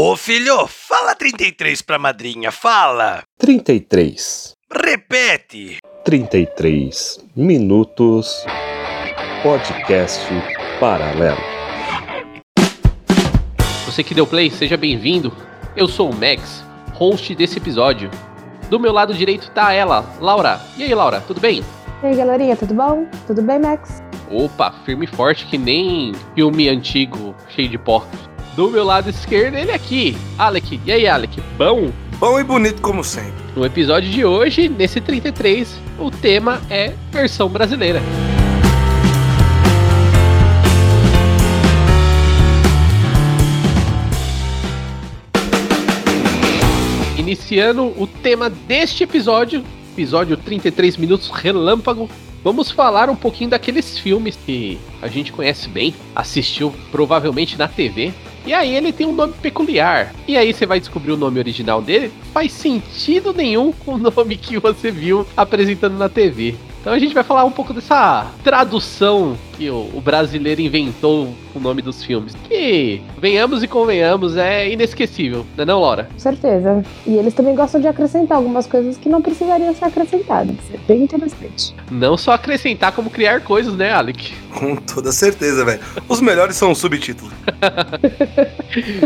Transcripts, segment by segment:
Ô filho, fala 33 pra madrinha, fala! 33. Repete! 33 minutos. Podcast paralelo. Você que deu play, seja bem-vindo. Eu sou o Max, host desse episódio. Do meu lado direito tá ela, Laura. E aí, Laura, tudo bem? E aí, galerinha, tudo bom? Tudo bem, Max? Opa, firme e forte que nem filme antigo, cheio de pó. Do meu lado esquerdo, ele aqui, Alec. E aí, Alec, bom? Bom e bonito como sempre. No episódio de hoje, nesse 33, o tema é versão brasileira. Iniciando o tema deste episódio, episódio 33 minutos relâmpago, vamos falar um pouquinho daqueles filmes que a gente conhece bem, assistiu provavelmente na TV. E aí ele tem um nome peculiar. E aí você vai descobrir o nome original dele. Faz sentido nenhum com o nome que você viu apresentando na TV. Então a gente vai falar um pouco dessa tradução que o, o brasileiro inventou o nome dos filmes. Que, venhamos e convenhamos, é inesquecível, não é não, Laura? Com certeza. E eles também gostam de acrescentar algumas coisas que não precisariam ser acrescentadas. É bem interessante. Não só acrescentar, como criar coisas, né, Alec? Com toda certeza, velho. Os melhores são os subtítulos.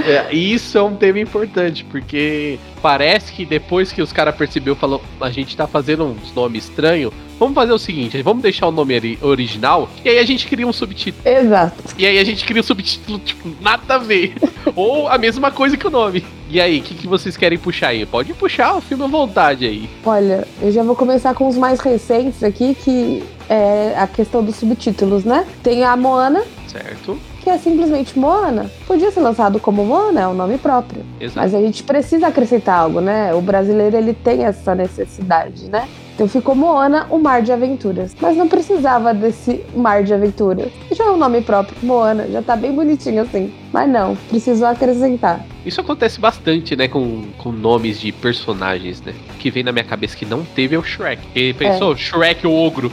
É, isso é um tema importante, porque parece que depois que os caras percebeu, falou, a gente tá fazendo uns nomes estranhos, vamos fazer o seguinte, vamos deixar o nome ori- original, e aí a gente cria um subtítulo. Exato. E aí a gente cria um subtítulo, tipo, nada a ver. Ou a mesma coisa que o nome. E aí, o que, que vocês querem puxar aí? Pode puxar o filme à vontade aí. Olha, eu já vou começar com os mais recentes aqui, que é a questão dos subtítulos, né? Tem a Moana, Certo? que é simplesmente Moana. Podia ser lançado como Moana, é um nome próprio. Exato. Mas a gente precisa acrescentar algo, né? O brasileiro ele tem essa necessidade, né? Então ficou Moana, o Mar de Aventuras. Mas não precisava desse Mar de Aventuras. Já é um nome próprio, Moana, já tá bem bonitinho assim. Mas não, precisou acrescentar. Isso acontece bastante, né, com, com nomes de personagens, né? O que vem na minha cabeça que não teve é o Shrek. Ele pensou, Shrek o ogro.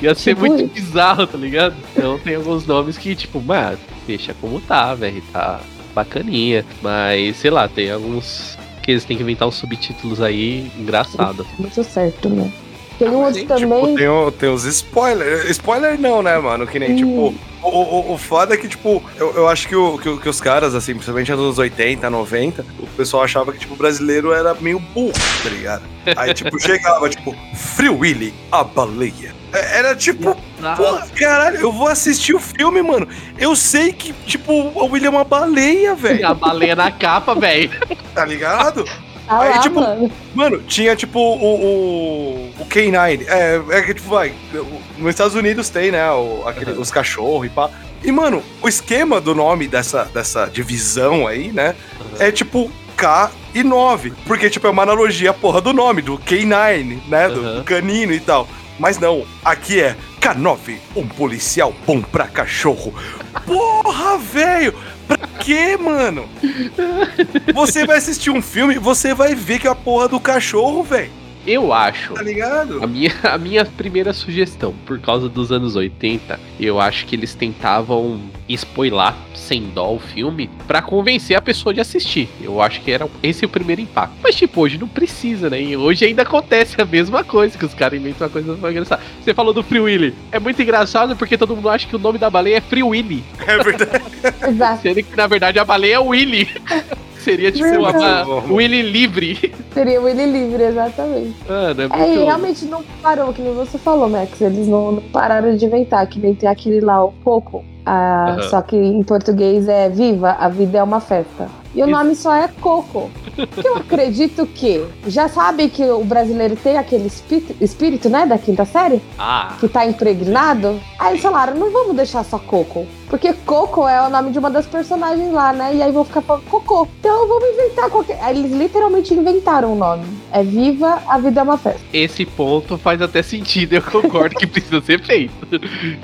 Ia ser Tipo muito isso. bizarro, tá ligado? Então tem alguns nomes que, tipo, mano, deixa como tá, velho. Tá bacaninha. Mas, sei lá, tem alguns que eles têm que inventar uns subtítulos aí engraçados. Muito certo, né? Tem um Mas, outro hein, também. Tipo, tem, o- tem os spoilers. Spoiler não, né, mano? Que nem, Sim. tipo. O, o, o foda é que, tipo, eu, eu acho que, o, que, que os caras, assim, principalmente nos anos 80, 90, o pessoal achava que, tipo, o brasileiro era meio burro, tá ligado? Aí, tipo, chegava, tipo, Free Willy, a baleia. É, Era tipo, porra, caralho, eu vou assistir o filme, mano. Eu sei que, tipo, o Willy é uma baleia, velho, A baleia na capa, velho. tá ligado? Ah aí, lá, tipo, mano. Mano, tinha tipo o, o, o K9. É, é que tipo, vai. Nos Estados Unidos tem, né? o- aquele- Uhum. Os cachorros e pá. E, mano, o esquema do nome dessa, dessa divisão aí, né? É tipo K e 9. Porque, tipo, é uma analogia porra do nome, do K9, né? Do, Uhum. do canino e tal. Mas não, aqui é K9, um policial bom pra cachorro. Porra, velho! Pra quê, mano? Você vai assistir um filme, você vai ver que é a porra do cachorro, velho. Eu acho. Tá ligado? A minha, a minha primeira sugestão, por causa dos anos 80, eu acho que eles tentavam spoiler sem dó o filme pra convencer a pessoa de assistir. Eu acho que era esse o primeiro impacto. Mas, tipo, hoje não precisa, né? E hoje ainda acontece a mesma coisa, que os caras inventam uma coisa mais engraçada. Você falou do Free Willy. É muito engraçado porque todo mundo acha que o nome da baleia é Free Willy. É verdade. Exato. Sendo que, na verdade, a baleia é Willy. Seria tipo uma, Verdade. uma Willy livre. Seria Willy livre, exatamente. Mano, é É, muito... e realmente não parou, que nem você falou, Max. Eles não, não pararam de inventar, que nem tem aquele lá, o Coco. Ah, Aham. Só que em português é Viva, a vida é uma festa. E o nome só é Coco. Eu acredito que. Já sabe que o brasileiro tem aquele espírito, espírito, né, da quinta série? Ah, Que tá impregnado. Aí eles falaram, não vamos deixar só Coco. Porque Coco é o nome de uma das personagens lá, né? E aí vão ficar falando Cocô. Então vamos inventar qualquer. Aí eles literalmente inventaram o nome. É Viva, a vida é uma festa. esse ponto faz até sentido, eu concordo que precisa ser feito.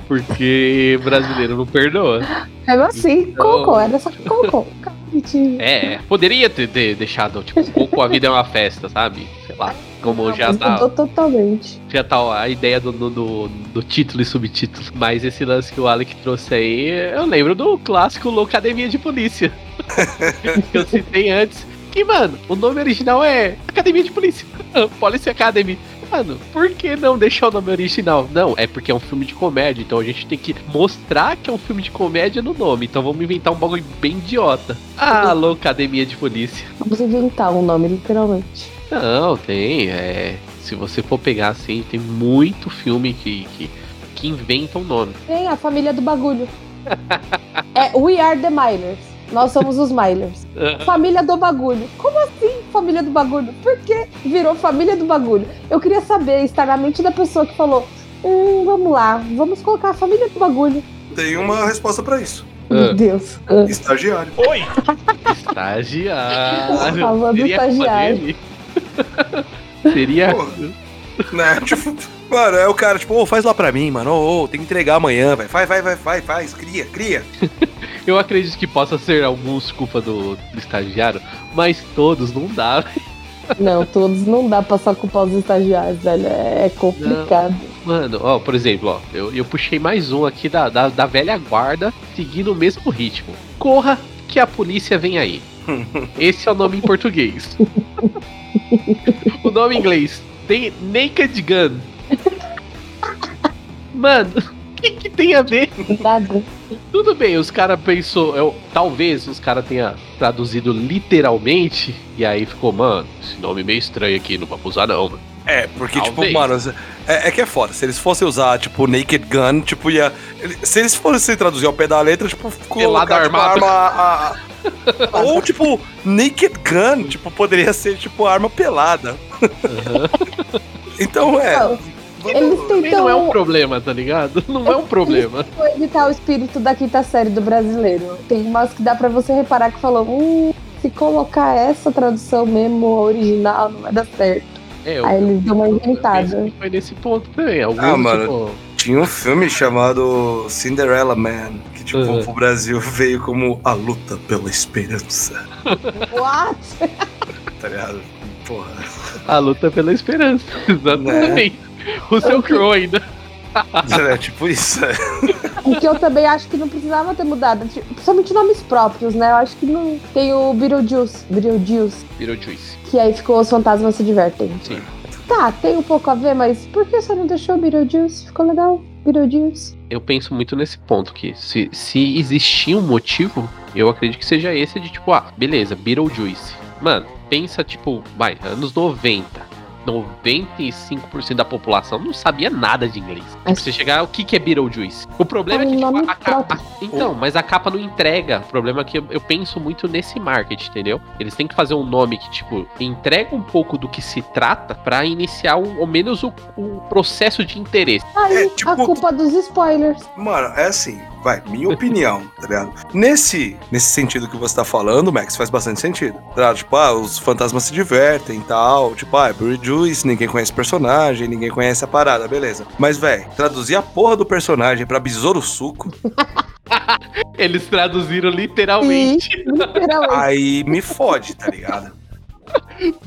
Porque brasileiro não perdoa. É assim, Então- Coco, era só Coco. Bonitinho. É, poderia ter, ter deixado, tipo, um pouco a vida é uma festa, sabe? Sei lá. Como Não, já tá, totalmente. já tá a ideia do, do, do- do título e subtítulo. Mas esse lance que o Alec trouxe aí, eu lembro do clássico Locademia de Polícia. que eu citei antes. Que, mano, o nome original é Academia de Polícia. Police Academy. Mano, por que não deixar o nome original? Não, é porque é um filme de comédia, então a gente tem que mostrar que é um filme de comédia no nome. Então vamos inventar um bagulho bem idiota. Ah, Locademia de Polícia. Vamos inventar um nome, literalmente. Não, tem. É, se você for pegar assim, tem muito filme que, que, que inventa um nome. Tem a família do bagulho. é We Are the Milers. Nós somos os Milers. Família do bagulho. Como assim, família do bagulho? Por que virou família do bagulho? Eu queria saber, estar na mente da pessoa que falou: hum, vamos lá, vamos colocar a família do bagulho. Tem uma resposta pra isso. Meu Ah. Deus. Estagiário. Estagiário. Falando culpa estagiário. dele? Seria. Né? Tipo, mano, é o cara, tipo, ô, faz lá pra mim, mano. Ô, ô, tem que entregar amanhã, velho. Vai, vai, vai, vai, faz, cria, cria. Eu acredito que possa ser alguns culpa do, do estagiário, mas todos não dá. Não, todos não dá pra só culpar os estagiários, velho. É complicado. Mano, ó, por exemplo, ó, eu, eu puxei mais um aqui da, da, da velha guarda, seguindo o mesmo ritmo. Corra que a polícia vem aí. Esse é o nome em português. o nome em inglês. Tem Naked Gun. Mano, o que, que tem a ver? Nada. Tudo bem, os caras pensou, eu, talvez os caras tenha traduzido literalmente e aí ficou, mano, esse nome meio estranho aqui, não vamos usar não, mano. É, porque, Talvez. tipo, mano, é, é que é foda. Se eles fossem usar, tipo, Naked Gun, tipo, ia. se eles fossem traduzir ao pé da letra, tipo, Pelado colocar, tipo, arma. a- Ou, tipo, Naked Gun, tipo, poderia ser, tipo, arma pelada. Então, é. Eles Também não é um tentam problema, tá ligado? Não é um problema. evitar o espírito da quinta série do brasileiro. Tem umas que dá pra você reparar que falou, hum, se colocar essa tradução mesmo original, não vai dar certo. É, eu, Aí eles dão uma inventada. foi nesse ponto também. Alguns, Ah, mano. tipo, Tinha um filme chamado Cinderella Man, que, tipo, Uhum. pro Brasil veio como A Luta pela Esperança. What? Tá ligado? Porra. A luta pela esperança. Exatamente. O seu Crow ainda. É tipo isso. é. O que eu também acho que não precisava ter mudado. tipo, Principalmente nomes próprios, né? Eu acho que não. Tem o Beetlejuice, Beetlejuice, Virou Juice. que aí ficou Os Fantasmas Se Divertem. Sim. Tá, tem um pouco a ver, mas por que você não deixou o Beetlejuice? Ficou legal, Beetlejuice. Eu penso muito nesse ponto que se, se existir um motivo, eu acredito que seja esse de tipo, ah, beleza, Beetlejuice. Mano, pensa tipo, vai, anos 90. 95% da população não sabia nada de inglês. Tipo, você chegar, o que, que é Beetlejuice? O problema é É que tipo, a, capa. Então, mas a capa não entrega. O problema é que eu, eu penso muito nesse marketing, entendeu? Eles têm que fazer um nome que, tipo, entrega um pouco do que se trata pra iniciar um, ao menos o, o processo de interesse. Aí, É, tipo- a culpa dos spoilers. Mano, é assim, vai, minha opinião, tá ligado? Nesse, nesse sentido que você tá falando, Max, faz bastante sentido. Tá? Tipo, ah, os fantasmas se divertem e tal. Tipo, ah, é Juice, ninguém conhece o personagem, ninguém conhece a parada, beleza. Mas, velho, traduzir a porra do personagem pra besouro suco, Eles traduziram literalmente. Literalmente. aí me fode, tá ligado?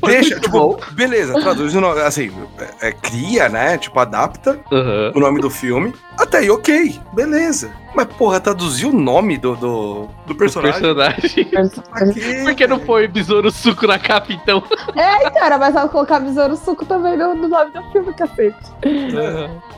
Deixa, muito tipo, bom. beleza, traduz o nome, assim, é, é, cria, né? Tipo, adapta Aham. o nome do filme. Até aí, ok, beleza. Mas, porra, traduzir o nome do, do, do O personagem. personagem. pra quê, Por que não foi Besouro Suco na capa, então? É, então, era mais fácil colocar Besouro Suco também no, no nome do filme, cacete.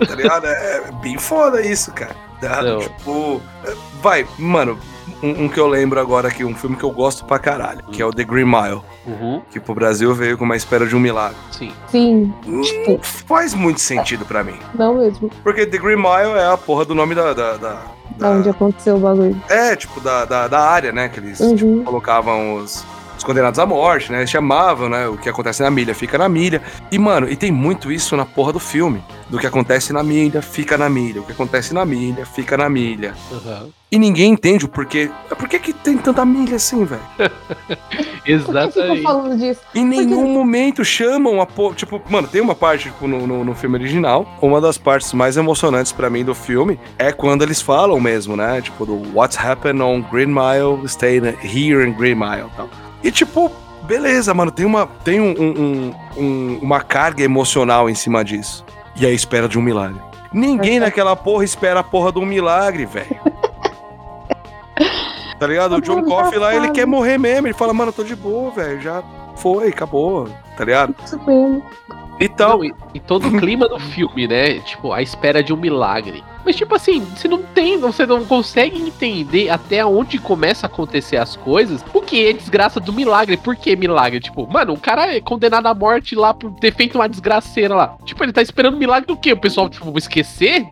Tá ligado? É bem foda isso, cara. Tá? Tipo, é, vai, mano, um, um que eu lembro agora aqui, um filme que eu gosto pra caralho, que é o The Green Mile, Uhum, que pro Brasil veio com uma espera de um milagre. sim. Sim, Não faz muito sentido pra mim. não mesmo. Porque The Green Mile é a porra do nome da. da, da- Da onde aconteceu o bagulho. é, tipo, da, da, da área, né? Que eles Uhum. tipo, colocavam os, os condenados à morte, né? Eles chamavam, né? O que acontece na milha fica na milha. E, mano, e tem muito isso na porra do filme. Do que acontece na milha, fica na milha. O que acontece na milha, fica na milha. Aham. E ninguém entende o porquê. Por que, que tem tanta milha assim, velho? Por que Exatamente. falando disso? Em nenhum momento chamam a porra. Tipo, mano, tem uma parte tipo, no, no, no filme original. Uma das partes mais emocionantes pra mim do filme é quando eles falam mesmo, né? Tipo, do What's happened on Green Mile, stay here in Green Mile e tal. E tipo, beleza, mano, tem uma, tem um, um- um- um- uma carga emocional em cima disso. E a espera de um milagre. Ninguém naquela porra espera a porra de um milagre, velho. Tá ligado? O John Coffey lá, ele quer morrer mesmo. Ele fala, mano, eu tô de boa, velho. Já foi, acabou. Tá ligado? Isso mesmo. Então, Não, e, e todo o clima do filme, né? Tipo, a espera de um milagre. Mas, tipo assim, você não tem, você não consegue entender até onde começa a acontecer as coisas. O que é desgraça do milagre? Por que milagre? Tipo, mano, o cara é condenado à morte lá por ter feito uma desgraceira lá. Tipo, ele tá esperando milagre do quê? O pessoal, tipo, esquecer?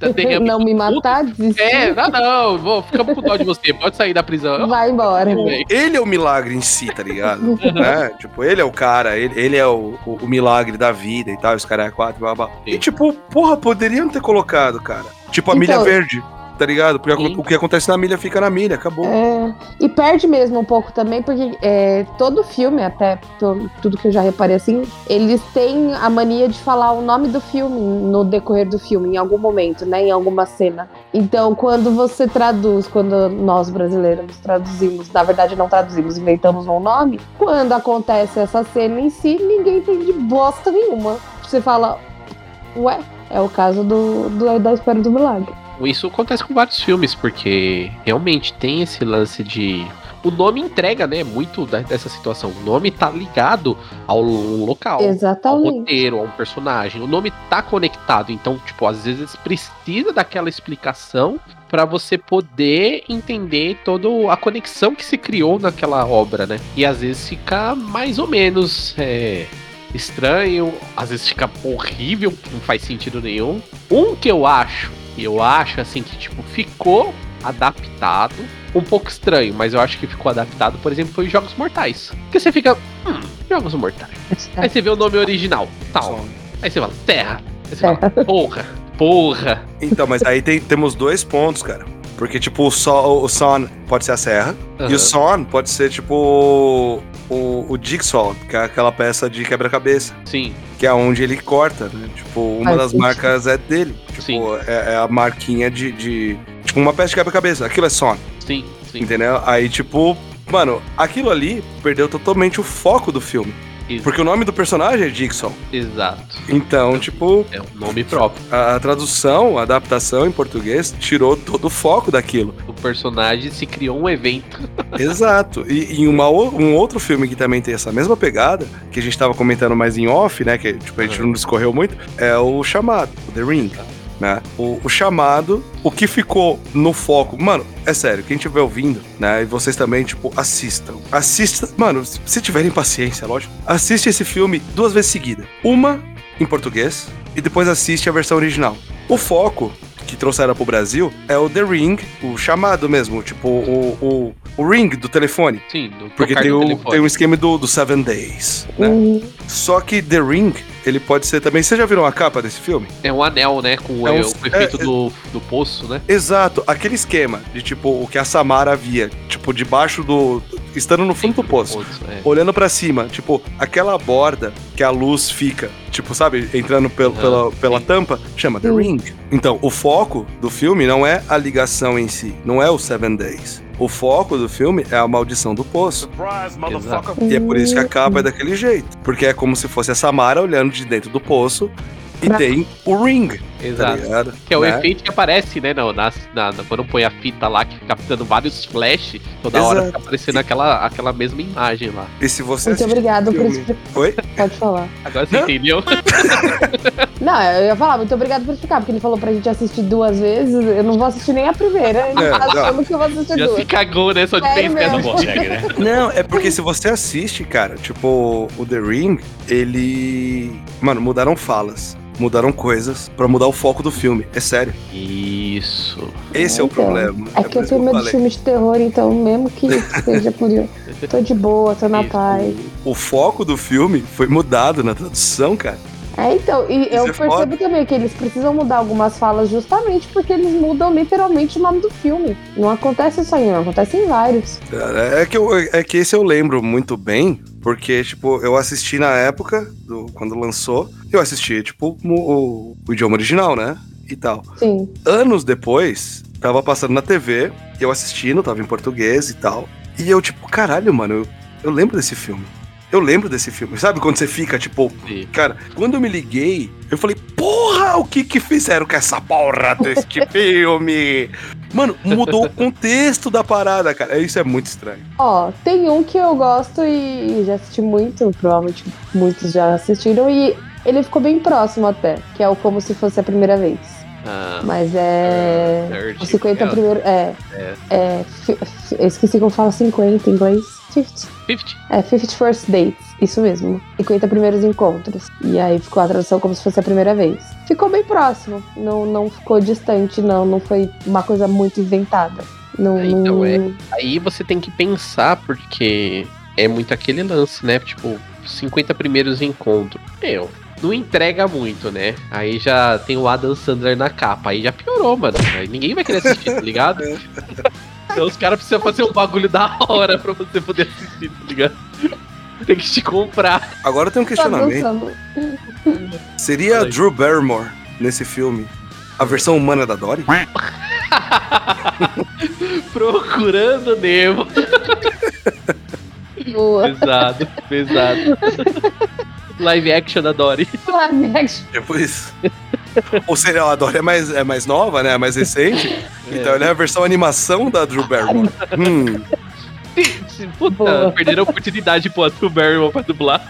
Tá derramando Não me matar, desistir. É, não, não, vou, ficamos com dó de você, pode sair da prisão. Vai embora. Ele é o milagre em si, tá ligado? né? Tipo, ele é o cara, ele, ele é o, o, o milagre da vida e tal, os caras é quatro, blá, blá. E tipo, porra, poderiam ter colocado, cara. Tipo, a Então- milha verde, tá ligado? Porque Sim. o que acontece na milha fica na milha, acabou. É, e perde mesmo um pouco também, porque é, todo filme, até tudo que eu já reparei assim, eles têm a mania de falar o nome do filme no decorrer do filme, em algum momento, né? Em alguma cena. Então, quando você traduz, quando nós brasileiros traduzimos, na verdade não traduzimos, inventamos um nome, quando acontece essa cena em si, ninguém entende bosta nenhuma. Você fala, ué, é o caso do, do da espera do milagre. Isso acontece com vários filmes, porque realmente tem esse lance de. O nome entrega, né? Muito dessa situação. O nome tá ligado ao local, ao Exatamente. roteiro, a um personagem. O nome tá conectado. Então, tipo, às vezes precisa daquela explicação pra você poder entender toda a conexão que se criou naquela obra, né? E às vezes fica mais ou menos é, estranho, às vezes fica horrível, não faz sentido nenhum. Um que eu acho, e eu acho assim que tipo ficou adaptado, um pouco estranho, mas eu acho que ficou adaptado, por exemplo, foi Jogos Mortais. Porque você fica, hum, Jogos Mortais. Aí você vê o nome original, tal. Aí você fala, Terra. Aí você fala, porra, porra. Então, mas aí tem- temos dois pontos, cara. Porque, tipo, o, so, o Son pode ser a serra. E Aham. o Son pode ser, tipo, o, o Jigsaw, que é aquela peça de quebra-cabeça. Sim, Que é onde ele corta, né? Tipo, uma das marcas é dele. Tipo, Sim. é, é a marquinha de, de- Tipo, uma peça de quebra-cabeça. Aquilo é Son, sim, sim. entendeu? Aí, tipo... Mano, aquilo ali perdeu totalmente o foco do filme. Porque o nome do personagem é Jigsaw. Exato. Então, tipo, É um nome próprio. a, a tradução, a adaptação em português tirou todo o foco daquilo. O personagem se criou um evento. Exato. E em uma, um outro filme que também tem essa mesma pegada, que a gente tava comentando mais em off, né? Que tipo, a gente Uhum. não discorreu muito, é o chamado, The Ring. Né? O, o chamado, o que ficou no foco. Mano, é sério, quem estiver ouvindo, né? E vocês também, tipo, assistam. Assista. Mano, se tiverem paciência, lógico. Assiste esse filme duas vezes seguida. Uma em português e depois assiste a versão original. O foco que trouxeram pro Brasil é o The Ring, o chamado mesmo, tipo, o, o, o ring do telefone. Sim, do Porque tem, do o, telefone. tem um esquema do, do Seven Days, né? Uhum. Só que The Ring, ele pode ser também. Vocês já viram a capa desse filme? É um anel, né? Com É um- o, o efeito é- do, do poço, né? Exato, aquele esquema de tipo o que a Samara via, tipo, debaixo do. Estando no fundo do poço. é. Olhando pra cima, tipo, aquela borda que a luz fica, tipo, sabe, entrando pel- pela, pela sim. tampa, chama The. Ring. Então, o foco do filme não é a ligação em si, não é o Seven Days. O foco do filme é a maldição do poço. Exato. E é por isso que a capa é daquele jeito. Porque é como se fosse a Samara olhando de dentro do poço e Pra- tem o ring, tá Exato. ligado? Que é o Né? efeito que aparece, né? No, na, na- quando põe a fita lá, que fica dando vários flash, toda hora Exato. fica aparecendo aquela, aquela mesma imagem lá. E se você Muito obrigado por. Oi? Pode falar. Agora você entendeu? Não, eu ia falar, muito obrigado por explicar, porque ele falou pra gente assistir duas vezes. Eu não vou assistir nem a primeira. Ele É, tá não. achando que eu vou assistir Já duas. se cagou, né? Só de Sério no Consegue, né? Não, é porque se você assiste, cara, tipo, o The Ring, ele. Mano, mudaram falas. mudaram coisas pra mudar o foco do filme. É sério. Isso. Esse é o Então, problema. É por que eu tenho medo de falei. filme de terror, então mesmo que seja por isso, tô de boa, tô na Isso. paz. O foco do filme foi mudado na tradução, cara. É, então, e eu é percebo foda. também que eles precisam mudar algumas falas justamente porque eles mudam literalmente o nome do filme. Não acontece só em um, acontece em vários. Cara, é que, eu, é que esse eu lembro muito bem, porque, tipo, eu assisti na época, do, quando lançou, eu assisti, tipo, o, o- o idioma original, né? E tal. Sim. Anos depois, tava passando na TV, eu assistindo, tava em português e tal. E eu, tipo, caralho, mano, eu, eu lembro desse filme. Eu lembro desse filme. Sabe quando você fica, tipo, Sim. Cara, quando eu me liguei, eu falei, porra, o que que fizeram com essa porra deste filme? Mano, mudou o contexto da parada, cara. Isso é muito estranho. Ó, tem um que eu gosto e, já assisti muito, provavelmente muitos já assistiram, e ele ficou bem próximo até, que é o Como Se Fosse a Primeira Vez. Ah, Mas é. Nerd. Os 50 É. primeiro. É. É. é esqueci como fala 50 em inglês. 50. 50. É, 50 First Dates, isso mesmo. 50 primeiros encontros. E aí ficou a tradução como se fosse a primeira vez. Ficou bem próximo. Não, não ficou distante, não. Não foi uma coisa muito inventada. Não, É, então, não- é. Aí você tem que pensar, porque é muito aquele lance, né? Tipo, 50 primeiros encontros. Meu, não entrega muito, né? Aí já tem o Adam Sandler na capa. Aí já piorou, mano. Aí ninguém vai querer assistir, tá ligado? Então os caras precisam fazer um bagulho da hora pra você poder assistir, tá ligado? Tem que te comprar. Agora tem um Tá questionamento. Seria. Drew Barrymore nesse filme a versão humana da Dory? Procurando Nemo. Boa. Pesado, pesado. Live action da Dory. Live action. Isso. Ou seria a Dory é mais, é mais nova, né? É mais recente. Então ele é a versão animação da Drew Barrymore. Hum, Puta, Boa. perderam a oportunidade pro Andrew Barrymore pra dublar.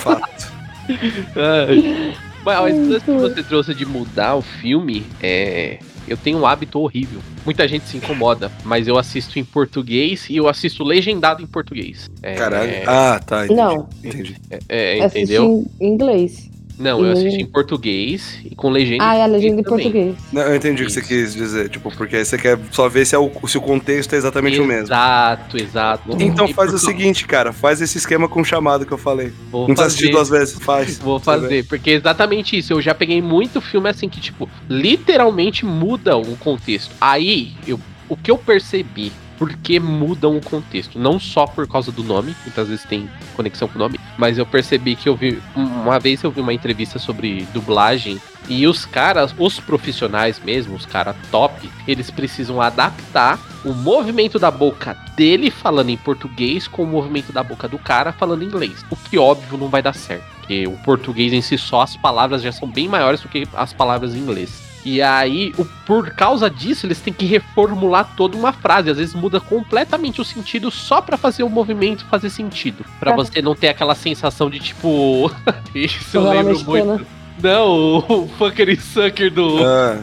fato. Ai. Mas Muito. isso que você trouxe de mudar o filme, é. Eu tenho um hábito horrível. Muita gente se incomoda, mas eu assisto em português e eu assisto legendado em português. É, Caralho. Ah, tá. Entendi. Não. Entendi. é, Assisti entendeu? em inglês. Não, eu Hum. assisto em português e com legenda. Ah, é a legenda em português. Não, eu entendi o que você quis dizer. Tipo, porque aí você quer só ver se, é o, se o contexto é exatamente o mesmo. Exato, exato. Então E faz o seguinte, cara. Faz esse esquema com o chamado que eu falei. Vou Não precisa assistir fazer. duas vezes. Faz. Vou fazer, porque é exatamente isso. Eu já peguei muito filme assim que, tipo, literalmente muda o contexto. Aí, eu, o que eu percebi, porque mudam o contexto. Não só por causa do nome, muitas vezes tem conexão com o nome, mas eu percebi que eu vi. Uma vez eu vi uma entrevista sobre dublagem. E os caras, os profissionais mesmo, os caras top, eles precisam adaptar o movimento da boca dele falando em português com o movimento da boca do cara falando em inglês. O que óbvio não vai dar certo. Porque o português em si só, as palavras já são bem maiores do que as palavras em inglês. E aí, o- por causa disso, eles têm que reformular toda uma frase. Às vezes muda completamente o sentido só pra fazer o movimento fazer sentido. Pra É. você não ter aquela sensação de tipo. Isso eu lembro mexicana. muito. Não, o Fucker e Sucker do Ah,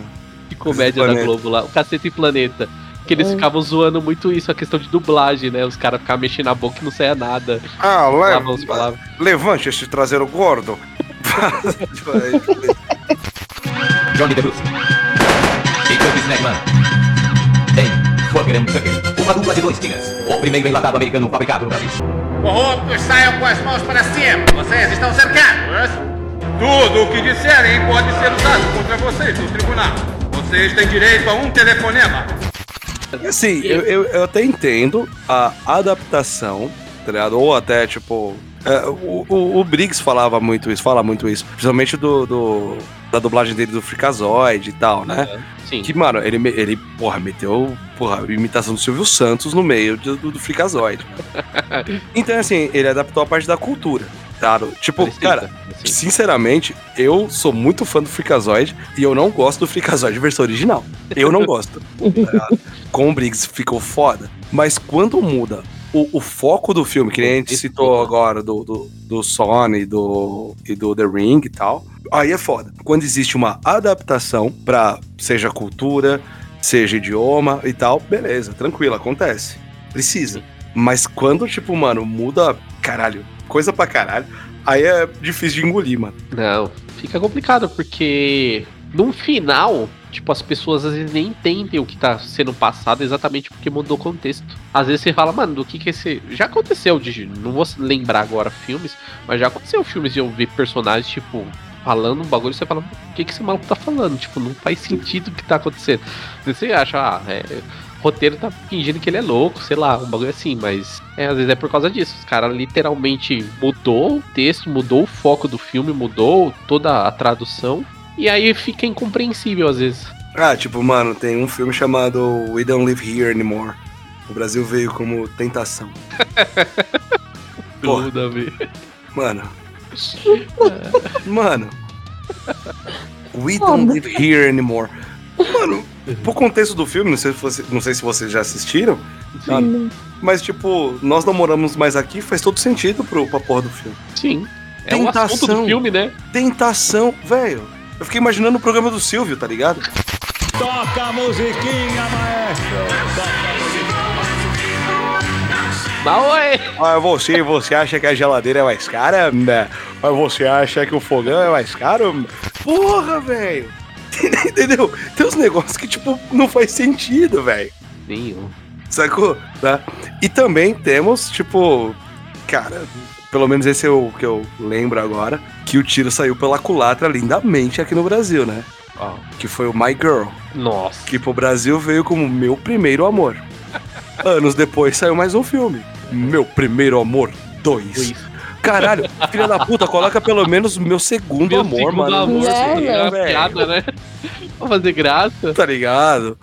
de comédia da. Globo lá, o Cacete e Planeta. Que eles Hum. ficavam zoando muito isso, a questão de dublagem, né? Os caras ficavam mexendo na boca e não saia nada. ah palavras. levante esse traseiro gordo. Johnny DeBruce e Curtis Snackman em Fucker and Sucker, uma dupla de dois tiras, o primeiro enlatado americano fabricado no Brasil. Corruptos, saiam com as mãos para cima! Vocês estão cercados! Tudo o que disserem pode ser usado contra vocês no tribunal. Vocês têm direito a um telefonema. Assim, eu, eu, eu até entendo a adaptação, tá ligado? Ou até, tipo. É, o, o, o Briggs falava muito isso, fala muito isso. Principalmente do, do- da dublagem dele do Freakazoid e tal, né? Sim. Que, mano, ele, ele porra, meteu, porra, imitação do Silvio Santos no meio do, do, do Freakazoid. então, assim, ele adaptou a parte da cultura, tá? Tipo, cara, assim. sinceramente, eu sou muito fã do Freakazoid e eu não gosto do Freakazoid versão original. Eu não gosto. tá? Com o Briggs ficou foda. Mas quando muda o, o foco do filme, que nem a gente citou agora do, do, do Sony e do, e do The Ring e tal, aí é foda. Quando existe uma adaptação pra seja cultura, seja idioma e tal, beleza, tranquilo, acontece. Precisa. Mas quando, tipo, mano, muda, caralho, coisa pra caralho, aí é difícil de engolir, mano. Não, fica complicado, porque num final, tipo, as pessoas às vezes nem entendem o que tá sendo passado exatamente porque mudou o contexto. Às vezes você fala, mano, do que que esse. Já aconteceu, de, não vou lembrar agora filmes, mas já aconteceu filmes de eu ver personagens, tipo, falando um bagulho você fala, o que que esse maluco tá falando? Tipo, não faz sentido o que tá acontecendo. Você acha, ah, é. Roteiro tá fingindo que ele é louco, sei lá, um bagulho assim, mas é, às vezes é por causa disso. Os caras literalmente mudou o texto, mudou o foco do filme, mudou toda a tradução. E aí fica incompreensível às vezes. Ah, tipo, mano, tem um filme chamado We Don't Live Here Anymore. O Brasil veio como tentação. Porra. Tudo a ver. Mano. Mano. We don't live here anymore. Mano, pro contexto do filme, não sei se, você, não sei se vocês já assistiram, sabe? mas tipo, nós não moramos mais aqui, faz todo sentido pro, pra porra do filme. Sim. É um assunto Tentação. do filme, né? Tentação, velho. Eu fiquei imaginando o programa do Silvio, tá ligado? Toca a musiquinha, maestro. Mas oi! Ah, você, você acha que a geladeira é mais cara? Né? Mas você acha que o fogão é mais caro? Porra, velho! Entendeu? Tem uns negócios que, tipo, não faz sentido, velho. Nenhum. Sacou? Tá? E também temos, tipo, cara, pelo menos esse é o que eu lembro agora, que o tiro saiu pela culatra lindamente aqui no Brasil, né? Ó. Que foi o My Girl, Nossa. que pro Brasil veio como Meu Primeiro Amor. Anos depois saiu mais um filme, Meu Primeiro Amor 2. Foi Caralho, filha da puta, coloca pelo menos Meu Segundo Meu Amor, segundo mano. amor, É, é, uma velho. piada, né? Pra fazer graça. Tá ligado?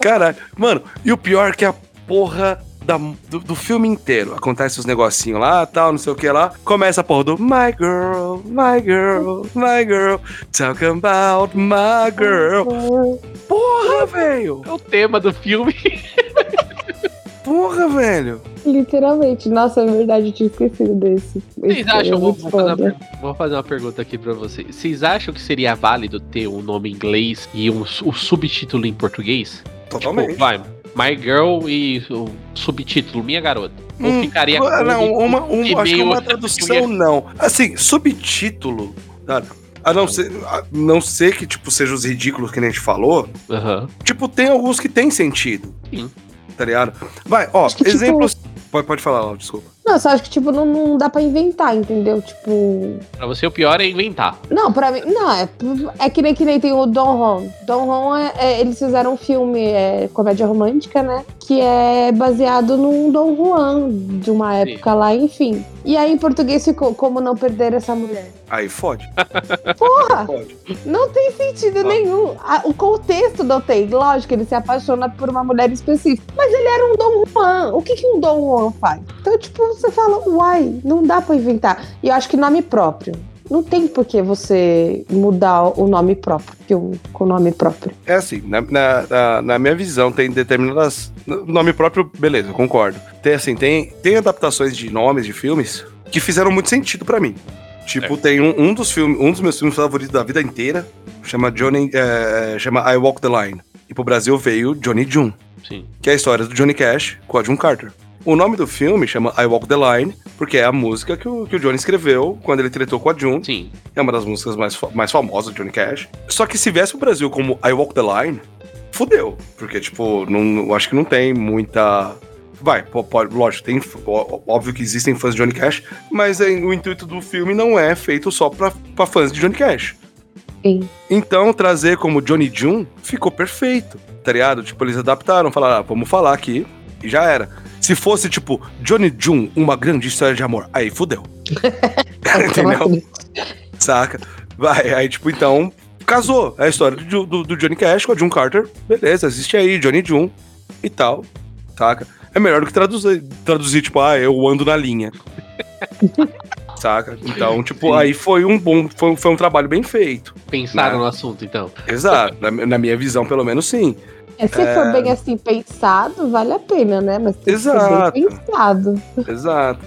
Caralho. Mano, e o pior é que a porra da- do, do filme inteiro acontece os negocinhos lá, tal, não sei o que lá. Começa a porra do My Girl, My Girl, My Girl, talk about My Girl. Porra, velho! É o tema do filme. Porra, velho! Literalmente. Nossa, é verdade, eu tinha esquecido desse. Vocês Esse acham, é vou, muito vou fazer uma, vou fazer uma pergunta aqui pra vocês. Vocês acham que seria válido ter um nome em inglês e um, subtítulo em português? Totalmente. Tipo, vai, My Girl e o subtítulo, Minha Garota. Ou Hum, ficaria ah, não, com uma, um- e acho que uma tradução não. Assim, subtítulo, cara, a não ser, a não ser que tipo seja os ridículos que nem a gente falou, Aham. Tipo, tem alguns que tem sentido. Sim. Tá ligado? Vai, ó, que, tipo- exemplos. Pode, pode falar, Laura, desculpa. Não, eu só acho que, tipo, não, não dá pra inventar, entendeu? Tipo. Pra você o pior é inventar. Não, pra mim. Não, é, é que nem que nem tem o Don Juan. Don Juan, é, é- eles fizeram um filme, é, comédia romântica, né? Que é baseado num Don Juan de uma Sim. época lá, enfim. E aí em português ficou Como Não Perder Essa Mulher. Aí fode. Porra! Fode. Não tem sentido Ó. nenhum. A- o contexto não tem. Lógico, ele se apaixona por uma mulher específica. Mas ele era um Dom Juan. O que, que um Dom Juan faz? Então, tipo, você fala, uai, não dá pra inventar. E eu acho que nome próprio. Não tem por que você mudar o nome próprio, com nome próprio. É assim, na, na, na- na minha visão, tem determinadas. no Nome próprio, beleza, eu concordo. Tem assim, tem, tem adaptações de nomes de filmes que fizeram muito sentido pra mim. Tipo, tem um, um dos filmes, um dos meus filmes favoritos da vida inteira, chama Johnny. é, chama I Walk the Line. E pro Brasil veio Johnny June. Sim. que é a história do Johnny Cash com a June Carter. O nome do filme chama I Walk the Line, porque é a música que o, que o Johnny escreveu quando ele tretou com a June. Sim. É uma das músicas mais, mais famosas do Johnny Cash. Só que se viesse pro Brasil como I Walk the Line, fudeu. Porque, tipo, não, eu acho que não tem muita. Vai, pode, lógico, tem. Óbvio que existem fãs de Johnny Cash, mas é, o intuito do filme não é feito só pra, pra fãs de Johnny Cash. Sim. Então, trazer como Johnny June ficou perfeito, tá ligado? Tipo, eles adaptaram, falaram, ah, vamos falar aqui, e já era. Se fosse, tipo, Johnny June, uma grande história de amor, aí fudeu. Entendeu? Saca? Vai, aí, tipo, então, casou. É a história do, do, do Johnny Cash com a June Carter. Beleza, existe aí, Johnny June e tal, saca? É melhor do que traduzir, traduzir tipo, ah, eu ando na linha. saca? Então, tipo, aí foi um bom, foi, foi um trabalho bem feito. Pensaram Né? no assunto, então. Exato, na, na minha visão, pelo menos, sim. É, se for bem assim pensado, vale a pena, né? Mas tem Exato. que ser bem pensado. Exato.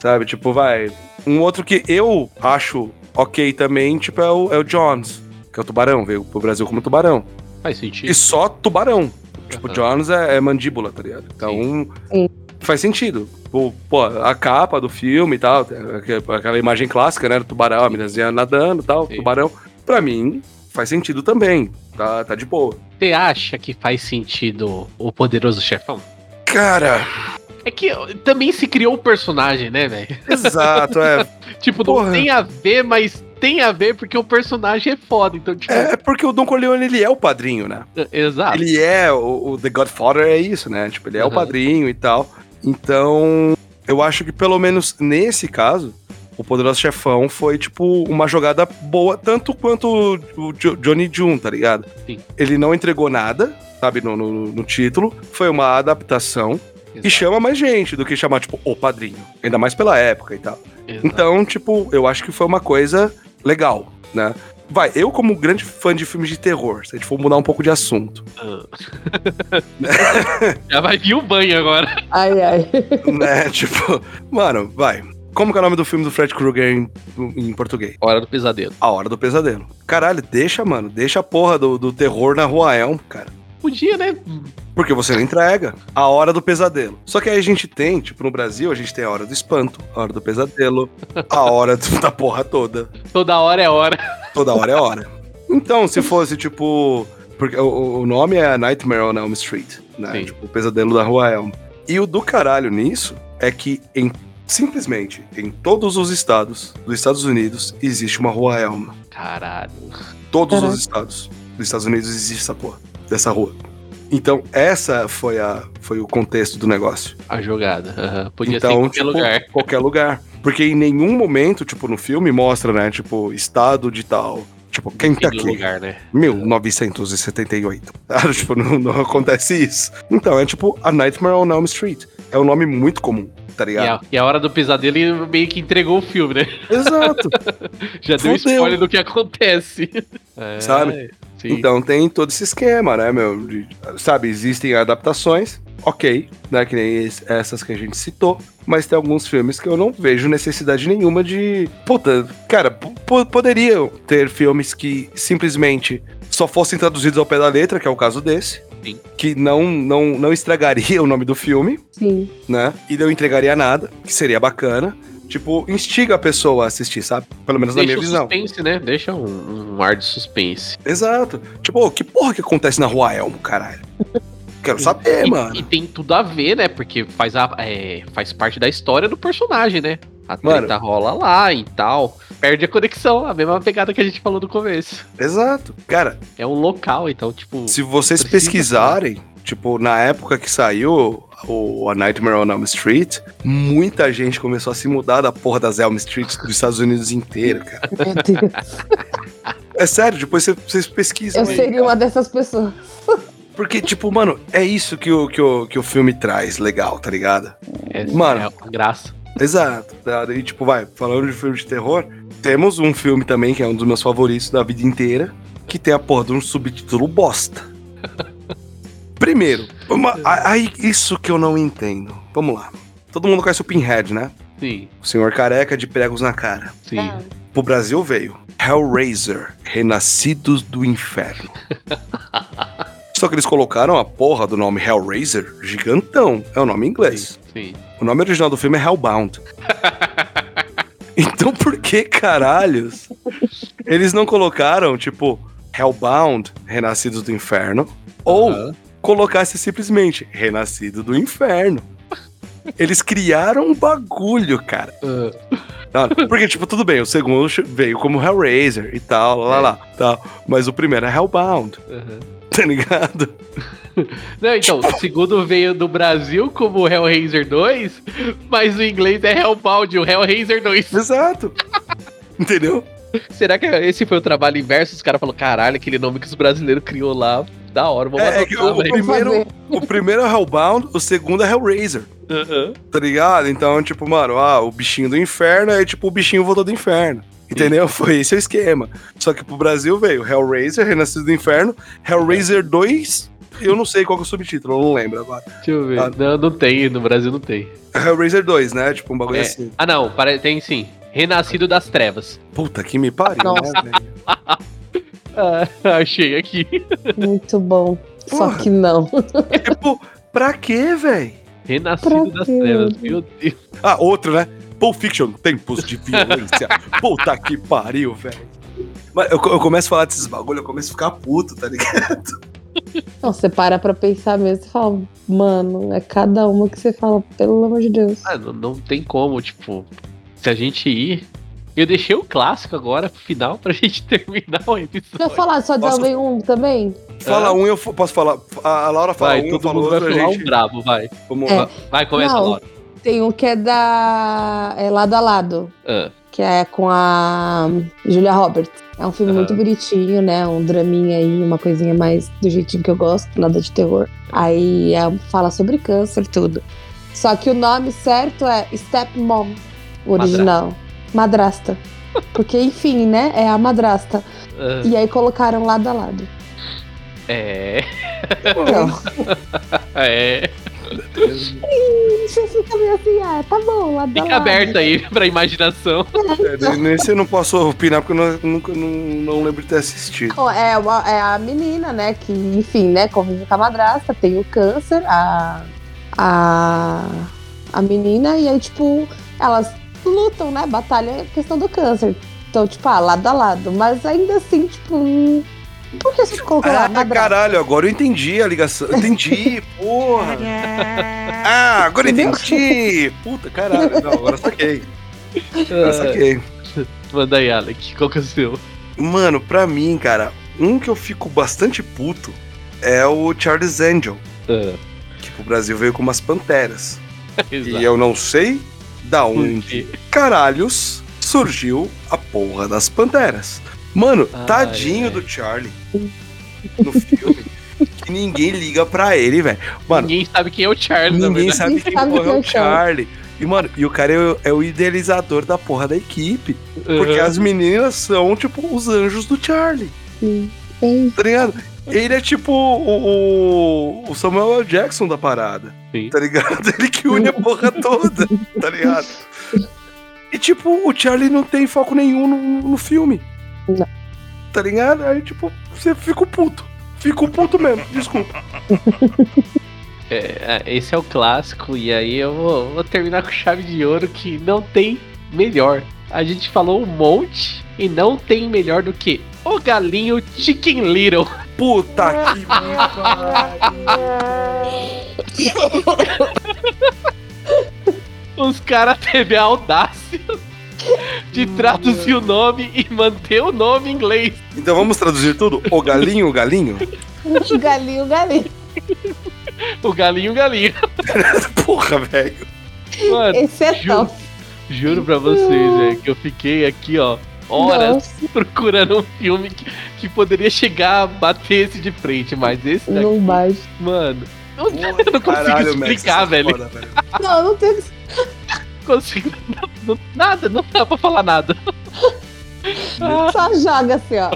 Sabe, tipo, vai. Um outro que eu acho ok também, tipo, é o, é o Jones, que é o tubarão, veio pro Brasil como tubarão. Faz sentido. E só tubarão. Tipo, Aham. Jones é, é mandíbula, tá ligado? Então, Sim. faz sentido. Pô, pô, a capa do filme e tal, aquela imagem clássica, né? Do tubarão, a meninazinha nadando e tal, Sim. tubarão. Pra mim, faz sentido também. Tá, tá de boa. Você acha que faz sentido o poderoso chefão? Cara, É que também se criou o personagem, né, velho? exato, é. Tipo, Porra. não tem a ver, mas tem a ver porque o personagem é foda. Então, tipo, É porque o Don Corleone, ele é o padrinho, né? exato. Ele é, o, o The Godfather é isso, né? Tipo, ele é o Aham. padrinho e tal. Então, eu acho que pelo menos nesse caso, o Poderoso Chefão foi, tipo, uma jogada boa, tanto quanto o Jo- Johnny June, tá ligado? Sim. Ele não entregou nada, sabe, no, no, no título. Foi uma adaptação. E Exato, chama mais gente do que chamar, tipo, o padrinho. Ainda mais pela época e tal. exato. Então, tipo, eu acho que foi uma coisa legal, né? Vai, eu como grande fã de filmes de terror, se a gente for mudar um pouco de assunto, Já vai vir o banho agora. Ai, ai. né? Tipo, mano, vai. Como que é o nome do filme do Fred Krueger em, em português? Hora do pesadelo. A Hora do Pesadelo. Caralho, deixa, mano. Deixa a porra do, do terror na Rua Elm, cara. Podia, né? Porque você não entrega a Hora do Pesadelo. Só que aí a gente tem, tipo, no Brasil, a gente tem a Hora do Espanto, a Hora do Pesadelo, a Hora do- da porra toda. Toda hora é hora. Toda hora é hora. Então, se fosse, tipo. Porque o, o nome é Nightmare on Elm Street, né? Sim. Tipo, o pesadelo da Rua Elm. E o do caralho nisso é que em. Simplesmente, em todos os estados dos Estados Unidos existe uma Rua Elm. Caralho. Todos Caraca. os estados dos Estados Unidos existe essa porra, dessa rua. Então, essa foi, a, foi o contexto do negócio. A jogada. aham. Podia ser em então, qualquer tipo, lugar. qualquer lugar. Porque em nenhum momento, tipo, no filme mostra, né? Tipo, estado de tal. Tipo, quem tá Em aqui? lugar, né? 1978. Ah, tipo, não, não acontece isso. Então, é tipo a Nightmare on Elm Street. É um nome muito comum, tá E ligado? a, e a hora do pesadelo ele meio que entregou o filme, né? Exato. Já deu Fudeu. spoiler do que acontece. É, Sabe? Sim. Então tem todo esse esquema, né, meu? de- sabe, existem adaptações, ok, né? Que nem es- essas que a gente citou. Mas tem alguns filmes que eu não vejo necessidade nenhuma de. Puta, cara, po- po- poderiam ter filmes que simplesmente só fossem traduzidos ao pé da letra, que é o caso desse. Sim. Que não, não, não estragaria o nome do filme. Sim. né? E não entregaria nada, que seria bacana. Tipo, instiga a pessoa a assistir, sabe? Pelo menos na Deixa minha o visão. suspense, né? Deixa um, um ar de suspense. Exato. Tipo, que porra que acontece na Rua Elmo, caralho? Quero saber, e, mano. e tem tudo a ver, né? Porque faz, a, é, faz parte da história do personagem, né? A Mano. treta rola lá e tal. Perde a conexão, a mesma pegada que a gente falou no começo. Exato. Cara, É um local, então, tipo. se vocês Precisa, pesquisarem, tipo, na época que saiu o A Nightmare on Elm Street, muita gente começou a se mudar da porra das Elm Streets dos Estados Unidos inteiro, cara. Meu Deus. É sério, depois vocês- vocês pesquisam Eu aí, seria cara. uma dessas pessoas. Porque, tipo, mano, é isso que o, que, o, que o filme traz legal, tá ligado? É, Mano. é uma graça. Exato. Tá? E tipo, vai, falando de filme de terror, temos um filme também que é um dos meus favoritos da vida inteira, que tem a porra de um subtítulo bosta. Primeiro, uma- a- aí isso que eu não entendo. Vamos lá. Todo mundo conhece o Pinhead, né? Sim, O senhor careca de pregos na cara. sim. Pro Brasil veio Hellraiser, Renascidos do Inferno. Só que eles colocaram a porra do nome Hellraiser gigantão. É o nome em inglês. Sim. O nome original do filme é Hellbound. então por que caralhos eles não colocaram, tipo, Hellbound, Renascidos do Inferno? Ou colocasse simplesmente Renascido do Inferno? Eles criaram um bagulho, cara. Ah, Tá? Porque, tipo, tudo bem, o segundo veio como Hellraiser e tal, lá, lá, lá, tal. Mas o primeiro é Hellbound, aham. tá ligado? Não, então, o segundo veio do Brasil como Hellraiser 2, mas o inglês é Hellbound, o Hellraiser 2. Exato. Entendeu? Será que esse foi o trabalho inverso? Os caras falaram, caralho, aquele nome que os brasileiros criou lá, da hora, vamos É, é que adotar, o, o primeiro, o primeiro é Hellbound, o segundo é Hellraiser. Aham. Tá ligado? Então, tipo, mano, ah, o bichinho do inferno é tipo o bichinho voltou do inferno. Entendeu? Foi esse o esquema. Só que pro Brasil veio Hellraiser, Renascido do Inferno, Hellraiser 2, eu não sei qual que é o subtítulo, eu não lembro agora. Deixa eu ver. Ah. Não, não tem, no Brasil não tem. Hellraiser 2, né? Tipo, um bagulho É. assim. Ah, não, tem sim. Renascido das Trevas. Puta que me pariu, né, velho? Ah, achei aqui. Muito bom. Só Porra. que não. tipo, pra quê, velho? Renascido Pra das quê? Trevas, meu Deus. Ah, outro, né? Pulp Fiction, tempos de violência. Puta que pariu, velho. Mas eu, eu começo a falar desses bagulho, eu começo a ficar puto, tá ligado? Não, você para pra pensar mesmo e fala, mano, é cada uma que você fala, pelo amor de Deus. Ah, não, não tem como, tipo, se a gente ir. Eu deixei o clássico agora pro final pra gente terminar o Deixa eu episódio. falar só de Posso- Homem 1 também? Fala Ah. um, eu posso falar. A a Laura fala Vai, um, eu todo falo mundo vai falar gente. um brabo, vai. Vamos É. Vai, começa, Não. Laura. Tem um que é da. É lado a lado. Ah, que é com a Julia Roberts. É um filme Aham. muito bonitinho, né? Um draminha aí, uma coisinha mais do jeitinho que eu gosto, nada de terror. Aí é, fala sobre câncer, tudo. Só que o nome certo é Stepmom, o original. Madrasta. Porque, enfim, né? É a madrasta. ah, E aí colocaram lado a lado. é. Então, É. fica meio assim, ah, tá bom, lado a Fica aberto aí pra imaginação. É, nesse eu não posso opinar porque eu nunca não, não lembro de ter assistido. É, uma- é a menina, né, que, enfim, né, convive com a madrasta, tem o câncer, a, a, a menina, e aí, tipo, elas lutam, né, batalha a questão do câncer. Então, tipo, ah, lado a lado. Mas ainda assim, tipo, hum, por que você colocou lá, Ah, caralho, agora eu entendi a ligação. Entendi, porra. Ah, agora eu entendi. Puta, caralho. Não, agora saquei. Agora Ah, saquei. Manda aí, Alec. Qual que é o seu? Mano, pra mim, cara, um que eu fico bastante puto é o Charles Angel, Ah, que pro Brasil veio com umas panteras. exato. E eu não sei da onde caralhos surgiu a porra das panteras. Mano, Ai, tadinho ai. do Charlie no filme. que ninguém liga pra ele, velho. Mano, Ninguém sabe quem é o Charlie, ninguém sabe Ninguém quem sabe porra quem é é o Charlie. E, mano, e o cara é o, é o idealizador da porra da equipe. Porque Aham. as meninas são, tipo, os anjos do Charlie. Sim. Sim. Tá ligado? Ele é tipo o, o- o Samuel L. Jackson da parada. Sim. Tá ligado? Ele que une a porra toda. Tá ligado? E tipo, o Charlie não tem foco nenhum no, no filme. Não. Tá ligado? Aí, tipo, você fica puto. Fico puto mesmo, desculpa. É, é, esse é o clássico, e aí eu vou, vou terminar com chave de ouro que não tem melhor. A gente falou um monte e não tem melhor do que o galinho Chicken Little. Puta que Os caras teve a audácia de traduzir o nome e manter o nome em inglês. Então vamos traduzir tudo? O galinho, o galinho? galinho, galinho. O galinho, galinho. Porra, velho. Mano, Esse é juro, top. juro pra vocês, velho, que eu fiquei aqui, ó, horas Nossa, procurando um filme que, que poderia chegar a bater esse de frente, mas esse daqui, não bate. mano, eu não, eu não consigo caralho, Max, explicar, você é velho. foda, velho. Não, não tem consigo. não- nada, não dá pra falar nada. Só joga assim, ó.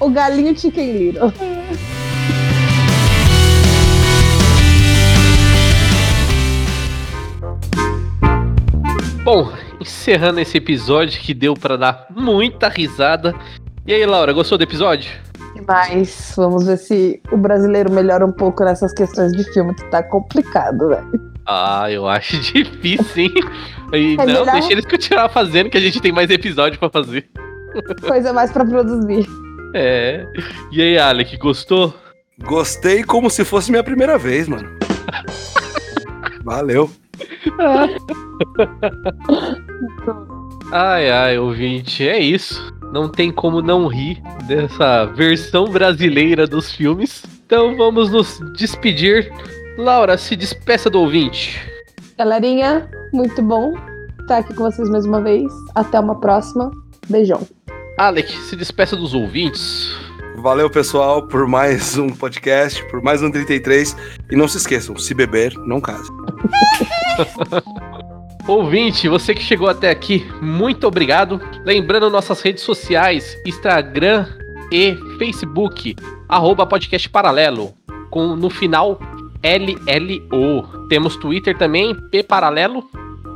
O galinho Chicken Little. Bom, encerrando esse episódio que deu pra dar muita risada. E aí, Laura, gostou do episódio? Mas vamos ver se o brasileiro melhora um pouco nessas questões de filme, que tá complicado, velho. Ah, eu acho difícil, hein? E É não, melhor- deixa eles continuar fazendo, que a gente tem mais episódio pra fazer. Coisa mais pra produzir. É. E aí, Alec, gostou? Gostei como se fosse minha primeira vez, mano. Valeu. Ai, ai, ouvinte, é isso. Não tem como não rir dessa versão brasileira dos filmes. Então vamos nos despedir. Laura, se despeça do ouvinte. Galerinha, muito bom estar aqui com vocês mais uma vez. Até uma próxima. Beijão. Alec, se despeça dos ouvintes. Valeu, pessoal, por mais um podcast, por mais um 33. E não se esqueçam, se beber, não case. Ouvinte, você que chegou até aqui, muito obrigado. Lembrando nossas redes sociais, Instagram e Facebook, arroba podcast paralelo, com no final LLO. Temos Twitter também, P Paralelo,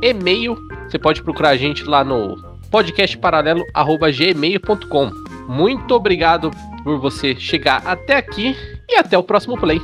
e-mail, você pode procurar a gente lá no podcastparalelo.gmail.com. Muito obrigado por você chegar até aqui e até o próximo play.